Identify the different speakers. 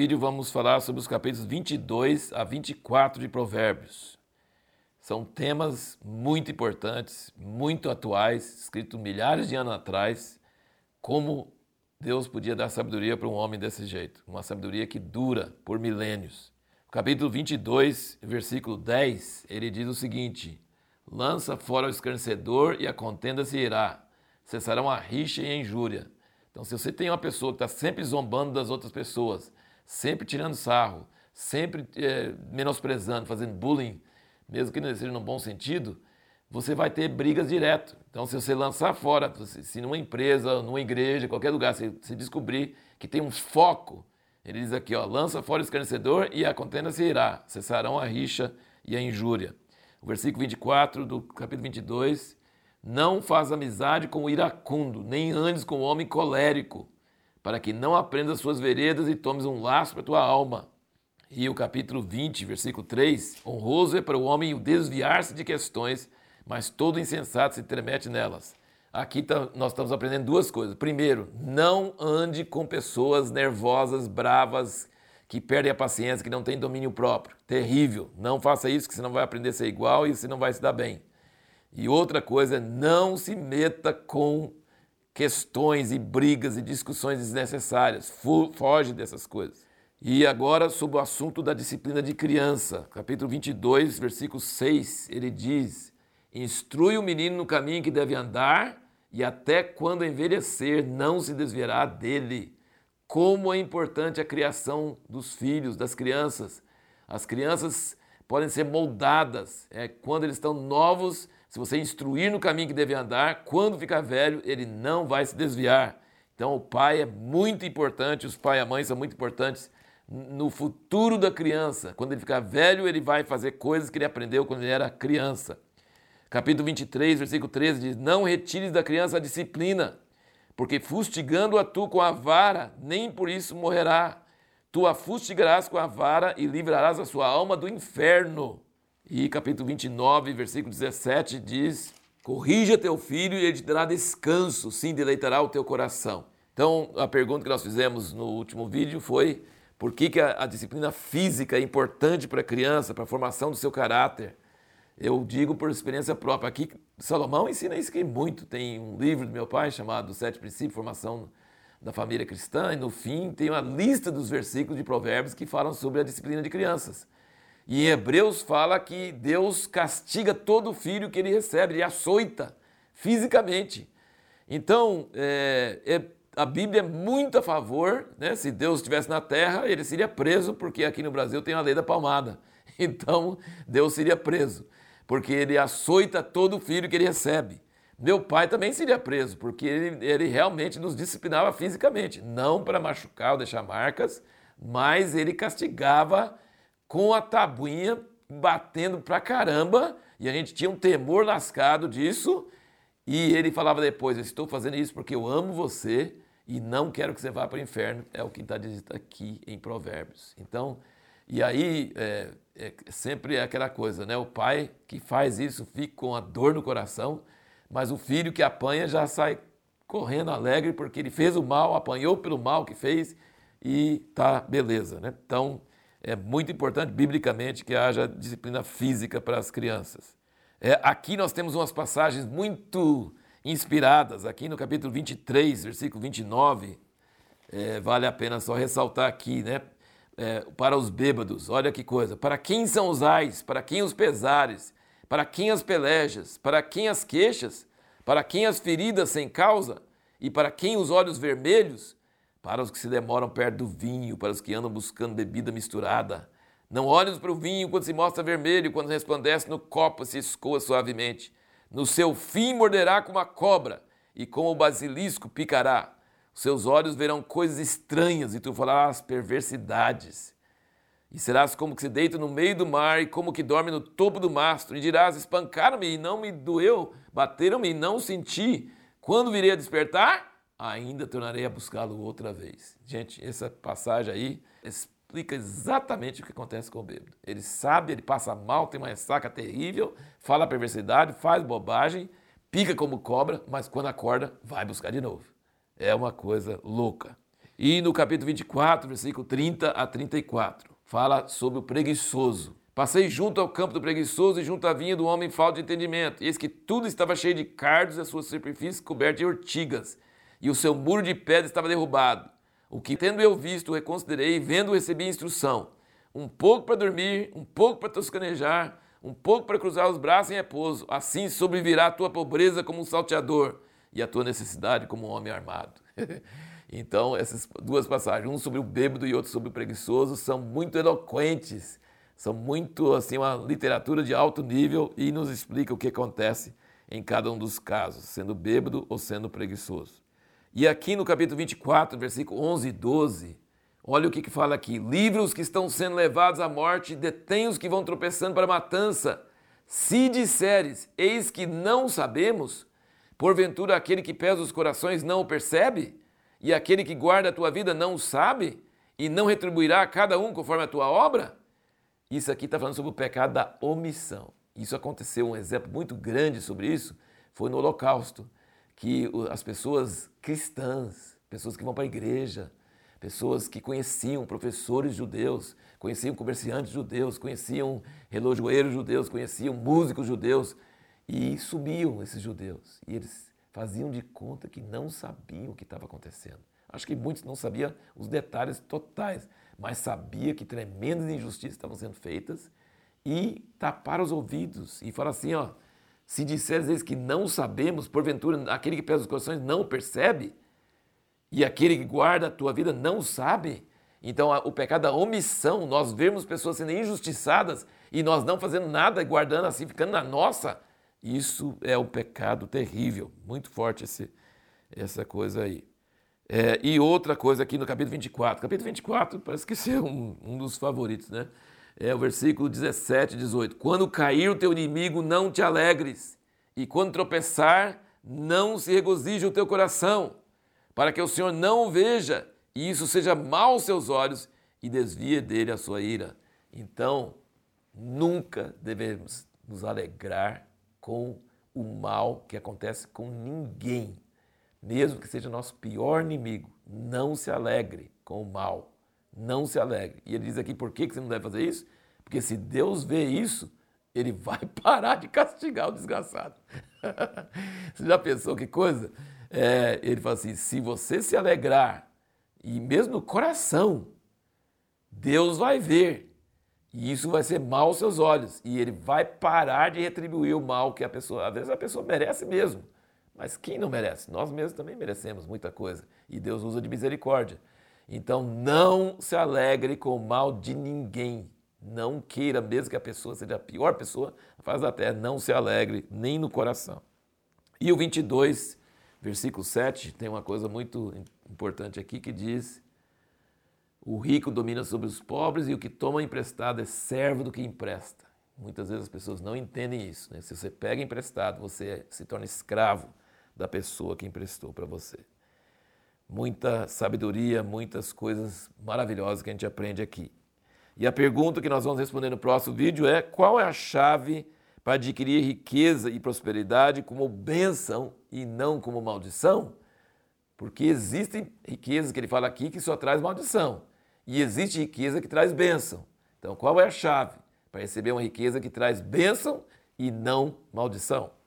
Speaker 1: vídeo vamos falar sobre os capítulos 22 a 24 de Provérbios. São temas muito importantes, muito atuais, escritos milhares de anos atrás, como Deus podia dar sabedoria para um homem desse jeito, uma sabedoria que dura por milênios. capítulo 22, versículo 10, ele diz o seguinte: Lança fora o escarnecedor e a contenda se irá, cessarão a rixa e a injúria então, se você tem uma pessoa que está sempre zombando das outras pessoas, sempre tirando sarro, sempre é, menosprezando, fazendo bullying, mesmo que não seja no bom sentido, você vai ter brigas direto. Então, se você lançar fora, se numa empresa, numa igreja, qualquer lugar, se, se descobrir que tem um foco, ele diz aqui, ó, lança fora o escarnecedor e a contenda se irá, cessarão a rixa e a injúria. O versículo 24 do capítulo 22 não faz amizade com o iracundo, nem andes com o homem colérico, para que não aprendas suas veredas e tomes um laço para tua alma. E o capítulo 20, versículo 3: Honroso é para o homem o desviar-se de questões, mas todo insensato se tremete nelas. Aqui tá, nós estamos aprendendo duas coisas. Primeiro, não ande com pessoas nervosas, bravas, que perdem a paciência, que não têm domínio próprio. Terrível. Não faça isso, que você não vai aprender a ser igual e você não vai se dar bem. E outra coisa é não se meta com questões e brigas e discussões desnecessárias. Foge dessas coisas. E agora sobre o assunto da disciplina de criança, capítulo 22, versículo 6, ele diz: Instrui o menino no caminho que deve andar, e até quando envelhecer não se desviará dele. Como é importante a criação dos filhos, das crianças. As crianças podem ser moldadas. É, quando eles estão novos, se você instruir no caminho que deve andar, quando ficar velho, ele não vai se desviar. Então, o pai é muito importante, os pai e a mãe são muito importantes no futuro da criança. Quando ele ficar velho, ele vai fazer coisas que ele aprendeu quando ele era criança. Capítulo 23, versículo 13 diz: Não retires da criança a disciplina, porque fustigando-a tu com a vara, nem por isso morrerá. Tu a fustigarás com a vara e livrarás a sua alma do inferno. E capítulo 29, versículo 17 diz: Corrija teu filho e ele te dará descanso, sim, deleitará o teu coração. Então, a pergunta que nós fizemos no último vídeo foi: por que, que a, a disciplina física é importante para a criança, para a formação do seu caráter? Eu digo por experiência própria. Aqui, Salomão ensina isso aqui muito. Tem um livro do meu pai chamado Sete Princípios, Formação da Família Cristã, e no fim tem uma lista dos versículos de Provérbios que falam sobre a disciplina de crianças. E Hebreus fala que Deus castiga todo filho que ele recebe, ele açoita fisicamente. Então, é, é, a Bíblia é muito a favor, né? se Deus estivesse na terra, ele seria preso, porque aqui no Brasil tem a lei da palmada. Então, Deus seria preso, porque ele açoita todo filho que ele recebe. Meu pai também seria preso, porque ele, ele realmente nos disciplinava fisicamente, não para machucar ou deixar marcas, mas ele castigava com a tabuinha batendo pra caramba, e a gente tinha um temor lascado disso, e ele falava depois: Eu estou fazendo isso porque eu amo você e não quero que você vá para o inferno, é o que está dito aqui em Provérbios. Então, e aí é, é sempre é aquela coisa, né? O pai que faz isso fica com a dor no coração, mas o filho que apanha já sai correndo alegre porque ele fez o mal, apanhou pelo mal que fez e tá beleza, né? Então, é muito importante, biblicamente, que haja disciplina física para as crianças. É, aqui nós temos umas passagens muito inspiradas, aqui no capítulo 23, versículo 29, é, vale a pena só ressaltar aqui, né? É, para os bêbados, olha que coisa. Para quem são os ais? Para quem os pesares? Para quem as pelejas? Para quem as queixas? Para quem as feridas sem causa? E para quem os olhos vermelhos? Para os que se demoram perto do vinho, para os que andam buscando bebida misturada. Não olhes para o vinho quando se mostra vermelho, quando resplandece no copo se escoa suavemente. No seu fim morderá como a cobra, e como o basilisco picará. Seus olhos verão coisas estranhas, e tu falarás perversidades. E serás como que se deita no meio do mar, e como que dorme no topo do mastro, e dirás: Espancaram-me e não me doeu, bateram-me e não senti. Quando virei a despertar? Ainda tornarei a buscá-lo outra vez. Gente, essa passagem aí explica exatamente o que acontece com o bêbado. Ele sabe, ele passa mal, tem uma ressaca terrível, fala perversidade, faz bobagem, pica como cobra, mas quando acorda, vai buscar de novo. É uma coisa louca. E no capítulo 24, versículo 30 a 34, fala sobre o preguiçoso. Passei junto ao campo do preguiçoso e junto à vinha do homem falta de entendimento. E eis que tudo estava cheio de cardos e a sua superfície coberta de ortigas, e o seu muro de pedra estava derrubado. O que, tendo eu visto, reconsiderei, vendo, recebi instrução. Um pouco para dormir, um pouco para toscanejar, um pouco para cruzar os braços em repouso. Assim sobrevirá a tua pobreza como um salteador, e a tua necessidade como um homem armado. então, essas duas passagens, um sobre o bêbado e outro sobre o preguiçoso, são muito eloquentes são muito assim uma literatura de alto nível e nos explica o que acontece em cada um dos casos, sendo bêbado ou sendo preguiçoso. E aqui no capítulo 24, versículo 11 e 12, olha o que, que fala aqui: livra os que estão sendo levados à morte, detém os que vão tropeçando para a matança. Se disseres, eis que não sabemos, porventura aquele que pesa os corações não o percebe? E aquele que guarda a tua vida não o sabe? E não retribuirá a cada um conforme a tua obra? Isso aqui está falando sobre o pecado da omissão. Isso aconteceu, um exemplo muito grande sobre isso foi no Holocausto, que as pessoas cristãs, pessoas que vão para a igreja, pessoas que conheciam professores judeus, conheciam comerciantes judeus, conheciam relojoeiros judeus, conheciam músicos judeus e subiam esses judeus. E eles faziam de conta que não sabiam o que estava acontecendo. Acho que muitos não sabiam os detalhes totais, mas sabia que tremendas injustiças estavam sendo feitas e taparam os ouvidos e fala assim, ó, se disseres que não sabemos, porventura aquele que pesa os corações não percebe e aquele que guarda a tua vida não sabe. Então o pecado da omissão, nós vemos pessoas sendo injustiçadas e nós não fazendo nada, guardando assim, ficando na nossa, isso é um pecado terrível, muito forte esse, essa coisa aí. É, e outra coisa aqui no capítulo 24. Capítulo 24 parece que ser um, um dos favoritos, né? É o versículo 17 e 18. Quando cair o teu inimigo, não te alegres, e quando tropeçar, não se regozije o teu coração, para que o Senhor não o veja, e isso seja mal aos seus olhos, e desvie dele a sua ira. Então, nunca devemos nos alegrar com o mal que acontece com ninguém mesmo que seja nosso pior inimigo, não se alegre com o mal. Não se alegre. E ele diz aqui por que você não deve fazer isso? Porque se Deus vê isso, ele vai parar de castigar o desgraçado. você já pensou que coisa? É, ele fala assim: se você se alegrar, e mesmo no coração, Deus vai ver. E isso vai ser mal aos seus olhos. E ele vai parar de retribuir o mal que a pessoa. Às vezes a pessoa merece mesmo. Mas quem não merece? Nós mesmos também merecemos muita coisa. E Deus usa de misericórdia. Então não se alegre com o mal de ninguém. Não queira, mesmo que a pessoa seja a pior pessoa, faz da terra, não se alegre nem no coração. E o 22, versículo 7, tem uma coisa muito importante aqui que diz: O rico domina sobre os pobres e o que toma emprestado é servo do que empresta. Muitas vezes as pessoas não entendem isso. Né? Se você pega emprestado, você se torna escravo da pessoa que emprestou para você. Muita sabedoria, muitas coisas maravilhosas que a gente aprende aqui. E a pergunta que nós vamos responder no próximo vídeo é: qual é a chave para adquirir riqueza e prosperidade como bênção e não como maldição? Porque existem riquezas que ele fala aqui que só traz maldição, e existe riqueza que traz bênção. Então, qual é a chave para receber uma riqueza que traz bênção e não maldição?